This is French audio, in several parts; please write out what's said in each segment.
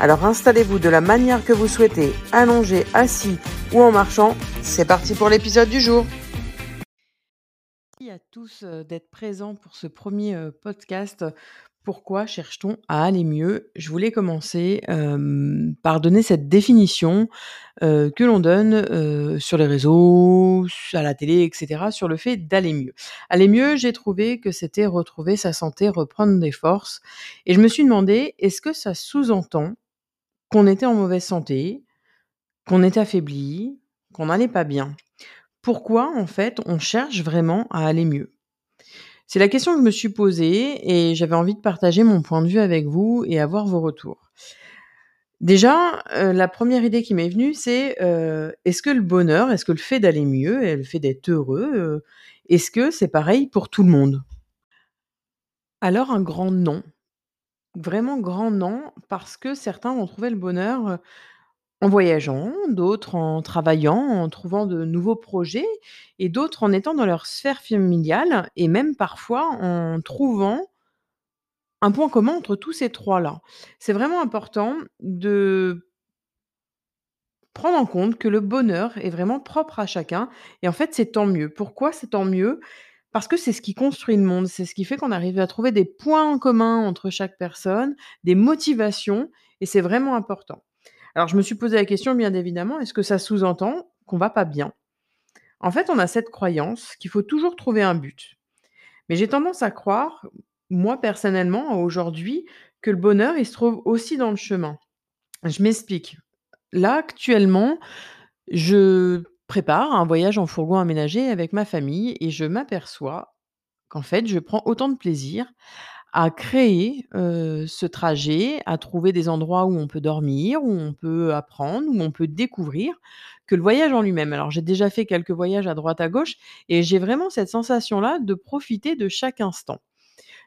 Alors installez-vous de la manière que vous souhaitez, allongé, assis ou en marchant. C'est parti pour l'épisode du jour. Merci à tous euh, d'être présents pour ce premier euh, podcast pourquoi cherche-t-on à aller mieux? Je voulais commencer par donner cette définition que l'on donne sur les réseaux, à la télé, etc., sur le fait d'aller mieux. Aller mieux, j'ai trouvé que c'était retrouver sa santé, reprendre des forces. Et je me suis demandé, est-ce que ça sous-entend qu'on était en mauvaise santé, qu'on était affaibli, qu'on n'allait pas bien Pourquoi, en fait, on cherche vraiment à aller mieux? C'est la question que je me suis posée et j'avais envie de partager mon point de vue avec vous et avoir vos retours. Déjà, euh, la première idée qui m'est venue, c'est euh, est-ce que le bonheur, est-ce que le fait d'aller mieux, et le fait d'être heureux, euh, est-ce que c'est pareil pour tout le monde? Alors un grand non. Vraiment grand non, parce que certains vont trouver le bonheur en voyageant, d'autres en travaillant, en trouvant de nouveaux projets et d'autres en étant dans leur sphère familiale et même parfois en trouvant un point commun entre tous ces trois-là. C'est vraiment important de prendre en compte que le bonheur est vraiment propre à chacun et en fait, c'est tant mieux. Pourquoi c'est tant mieux? Parce que c'est ce qui construit le monde, c'est ce qui fait qu'on arrive à trouver des points communs entre chaque personne, des motivations et c'est vraiment important. Alors je me suis posé la question, bien évidemment, est-ce que ça sous-entend qu'on va pas bien? En fait, on a cette croyance qu'il faut toujours trouver un but. Mais j'ai tendance à croire, moi personnellement, aujourd'hui, que le bonheur, il se trouve aussi dans le chemin. Je m'explique. Là, actuellement, je prépare un voyage en fourgon aménagé avec ma famille et je m'aperçois qu'en fait, je prends autant de plaisir à créer, ce trajet, à trouver des endroits où on peut dormir, où on peut apprendre, où on peut découvrir, que le voyage en lui-même. Alors j'ai déjà fait quelques voyages à droite à gauche et j'ai vraiment cette sensation-là de profiter de chaque instant.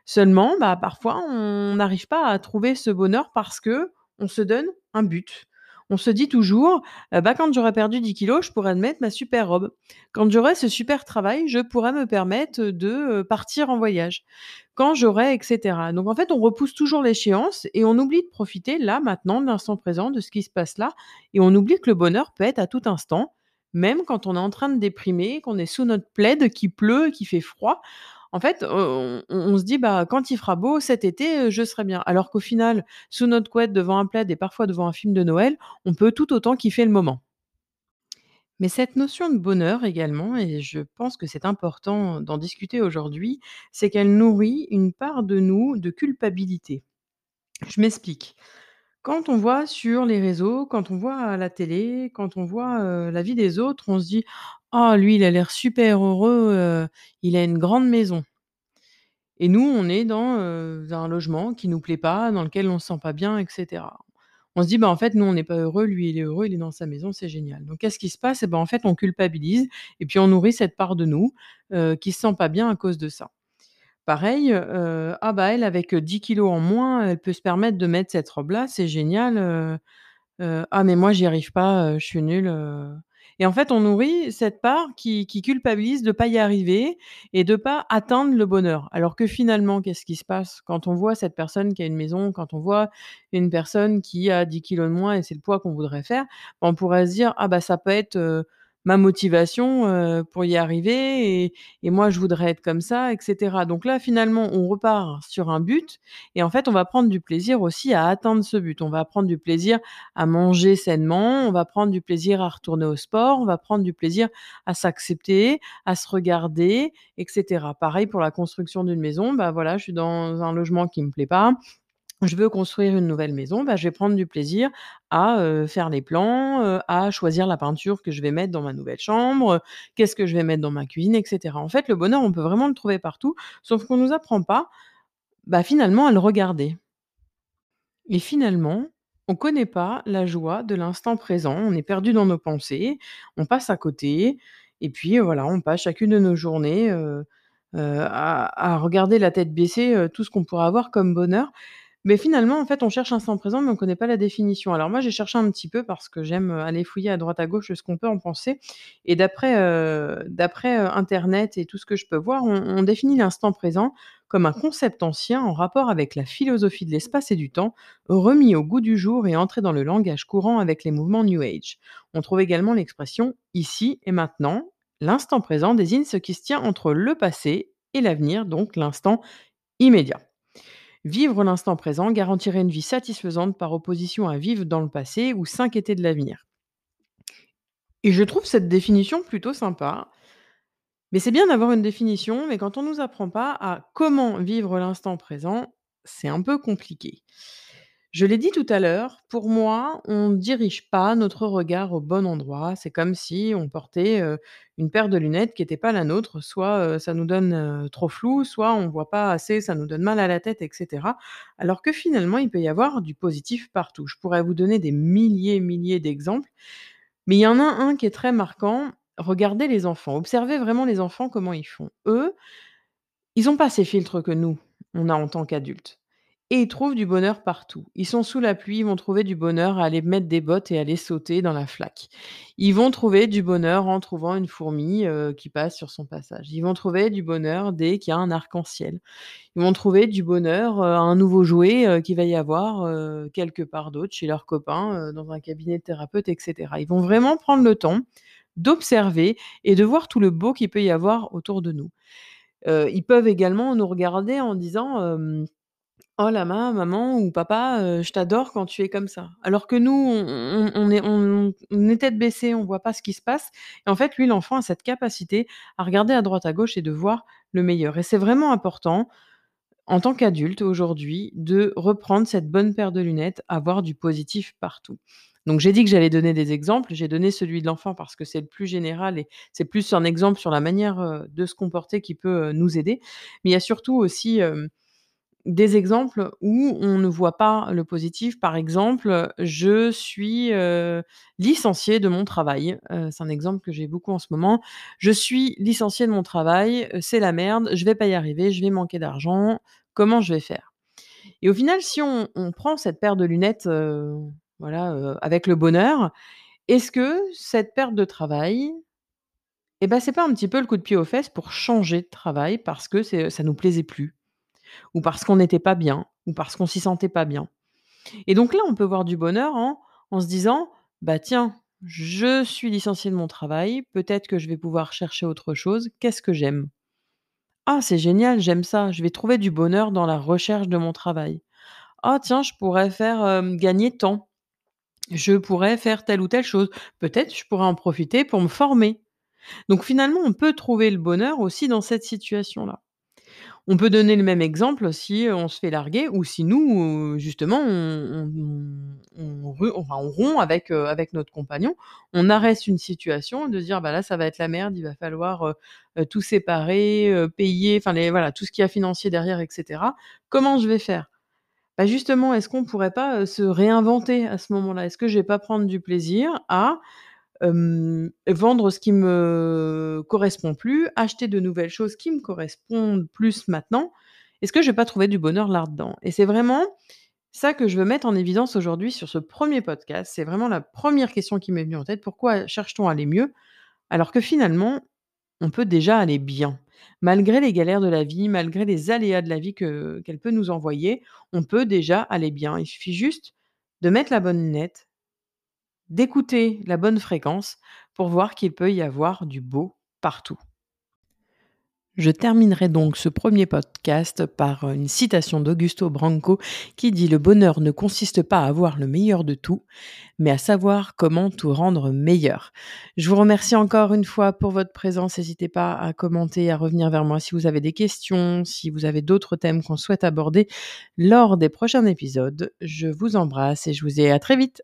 Seulement, bah, parfois on n'arrive pas à trouver ce bonheur parce que on se donne un but. On se dit toujours, bah, quand j'aurai perdu 10 kilos, je pourrais mettre ma super robe. Quand j'aurai ce super travail, je pourrais me permettre de partir en voyage. Quand j'aurai, etc. Donc en fait, on repousse toujours l'échéance et on oublie de profiter là, maintenant, de l'instant présent, de ce qui se passe là. Et on oublie que le bonheur peut être à tout instant, même quand on est en train de déprimer, qu'on est sous notre plaid, qu'il pleut, qu'il fait froid en fait, on, se dit, bah, quand il fera beau cet été, je serai bien. Alors qu'au final, sous notre couette, devant un plaid et parfois devant un film de Noël, on peut tout autant kiffer le moment. Mais cette notion de bonheur également, et je pense que c'est important d'en discuter aujourd'hui, c'est qu'elle nourrit une part de nous de culpabilité. Je m'explique. Quand on voit sur les réseaux, quand on voit à la télé, quand on voit la vie des autres, on se dit ah, lui, il a l'air super heureux, il a une grande maison. Et nous, on est dans, un logement qui nous plaît pas, dans lequel on se sent pas bien, etc. On se dit: «Bah, en fait, nous, on n'est pas heureux, lui, il est heureux, il est dans sa maison, c'est génial». Donc qu'est-ce qui se passe? Et ben, en fait, on culpabilise et puis on nourrit cette part de nous, qui se sent pas bien à cause de ça. Pareil, «Ah bah, elle avec, 10 kilos en moins, elle peut se permettre de mettre cette robe-là, c'est génial, ah mais moi j'y arrive pas, je suis nulle, et en fait, on nourrit cette part qui culpabilise de pas y arriver et de pas atteindre le bonheur. Alors que finalement, qu'est-ce qui se passe? Quand on voit cette personne qui a une maison, quand on voit une personne qui a 10 kilos de moins et c'est le poids qu'on voudrait faire, ben, on pourrait se dire: «Ah bah, ça peut être, ma motivation, heu, pour y arriver et et moi je voudrais être comme ça» et cetera. Donc là, finalement, on repart sur un but et en fait, on va prendre du plaisir aussi à atteindre ce but. On va prendre du plaisir à manger sainement, on va prendre du plaisir à retourner au sport, on va prendre du plaisir à s'accepter, à se regarder et cetera. Pareil pour la construction d'une maison, bah, voilà, je suis dans un logement qui me plaît pas, je veux construire une nouvelle maison, bah, je vais prendre du plaisir à, faire les plans, à choisir la peinture que je vais mettre dans ma nouvelle chambre, qu'est-ce que je vais mettre dans ma cuisine et cetera. En fait, le bonheur, on peut vraiment le trouver partout, sauf qu'on nous apprend pas, bah, finalement à le regarder. Et finalement, On connaît pas la joie de l'instant présent, on est perdu dans nos pensées, on passe à côté et puis, voilà, on passe chacune de nos journées, à à regarder la tête baissée, tout ce qu'on pourrait avoir comme bonheur. Mais finalement, en fait, on cherche l'instant présent, mais on connaît pas la définition. Alors moi, j'ai cherché un petit peu parce que j'aime, heu, aller fouiller à droite à gauche ce qu'on peut en penser et d'après, d'après, heu, internet et tout ce que je peux voir, on définit l'instant présent comme un concept ancien en rapport avec la philosophie de l'espace et du temps, remis au goût du jour et entré dans le langage courant avec les mouvements New Age. On trouve également l'expression «ici et maintenant». L'instant présent désigne ce qui se tient entre le passé et l'avenir, donc l'instant immédiat. Vivre l'instant présent garantirait une vie satisfaisante par opposition à vivre dans le passé ou s'inquiéter de l'avenir. Et je trouve cette définition plutôt sympa. Mais c'est bien d'avoir une définition, mais quand on nous apprend pas à comment vivre l'instant présent, c'est un peu compliqué. Je l'ai dit tout à l'heure, pour moi, on dirige pas notre regard au bon endroit. C'est comme si on portait, une paire de lunettes qui était pas la nôtre. Soit, ça nous donne, trop flou, soit on voit pas assez, ça nous donne mal à la tête et cetera. Alors que finalement, il peut y avoir du positif partout. Je pourrais vous donner des milliers, milliers d'exemples, mais il y en a un qui est très marquant. Regardez les enfants, observez vraiment les enfants, comment ils font. Eux, ils ont pas ces filtres que nous, on a en tant qu'adultes et ils trouvent du bonheur partout. Ils sont sous la pluie, ils vont trouver du bonheur à aller mettre des bottes et aller sauter dans la flaque. Ils vont trouver du bonheur en trouvant une fourmi, heu, qui passe sur son passage. Ils vont trouver du bonheur dès qu'il y a un arc-en-ciel. Ils vont trouver du bonheur, heu, à un nouveau jouet, heu, qu'il va y avoir, quelque part d'autre chez leurs copains, dans un cabinet de thérapeute et cetera. Ils vont vraiment prendre le temps d'observer et de voir tout le beau qu'il peut y avoir autour de nous. Ils peuvent également nous regarder en disant, «Oh là ma maman ou papa, je t'adore quand tu es comme ça». Alors que nous, on est on on est tête baissée, on voit pas ce qui se passe et en fait, lui, l'enfant a cette capacité à regarder à droite à gauche et de voir le meilleur et c'est vraiment important, en tant qu'adulte aujourd'hui, de reprendre cette bonne paire de lunettes, à voir du positif partout. Donc j'ai dit que j'allais donner des exemples, j'ai donné celui de l'enfant parce que c'est le plus général et c'est plus un exemple sur la manière, de se comporter qui peut, nous aider. Mais il y a surtout aussi, des exemples où on ne voit pas le positif. Par exemple, je suis, heu, licenciée de mon travail, c'est un exemple que j'ai beaucoup en ce moment. Je suis licenciée de mon travail, c'est la merde, je vais pas y arriver, je vais manquer d'argent, comment je vais faire? Et au final, si on prend cette paire de lunettes, voilà, avec le bonheur, est-ce que cette perte de travail et bah, c'est pas un petit peu le coup de pied aux fesses pour changer de travail parce que ça nous plaisait plus? Ou parce qu'on n'était pas bien? Ou parce qu'on s'y sentait pas bien? Et donc là, on peut voir du bonheur en se disant: «Bah, tiens, je suis licenciée de mon travail, peut-être que je vais pouvoir chercher autre chose. Qu'est-ce que j'aime? Ah, c'est génial, j'aime ça, je vais trouver du bonheur dans la recherche de mon travail. Ah tiens, je pourrais faire, gagner tant. Je pourrais faire telle ou telle chose. Peut-être je pourrais en profiter pour me former». Donc finalement, on peut trouver le bonheur aussi dans cette situation-là. On peut donner le même exemple si, on se fait larguer ou si nous, justement on on rompt avec, notre compagnon. On arrête une situation de dire: «Bah, là, ça va être la merde, il va falloir, tout séparer, payer», enfin voilà, tout ce qu'il y a financier derrière et cetera. Comment je vais faire? Bah, justement, est-ce qu'on pourrait pas, se réinventer à ce moment-là? Est-ce que je vais pas prendre du plaisir à, vendre ce qui me correspond plus, acheter de nouvelles choses qui me correspondent plus maintenant? Est-ce que je vais pas trouver du bonheur là-dedans? Et c'est vraiment ça que je veux mettre en évidence aujourd'hui sur ce 1er podcast. C'est vraiment la 1re question qui m'est venue en tête. Pourquoi cherche-t-on à aller mieux? Alors que finalement, on peut déjà aller bien. Malgré les galères de la vie, malgré les aléas de la vie que qu'elle peut nous envoyer, on peut déjà aller bien. Il suffit juste de mettre la bonne lunette d'écouter la bonne fréquence pour voir qu'il peut y avoir du beau partout. Je terminerai donc ce 1er podcast par une citation d'Augusto Branco qui dit: «Le bonheur ne consiste pas à avoir le meilleur de tout, mais à savoir comment tout rendre meilleur». Je vous remercie encore une fois pour votre présence. Hésitez pas à commenter, à revenir vers moi si vous avez des questions, si vous avez d'autres thèmes qu'on souhaite aborder lors des prochains épisodes. Je vous embrasse et je vous dis à très vite.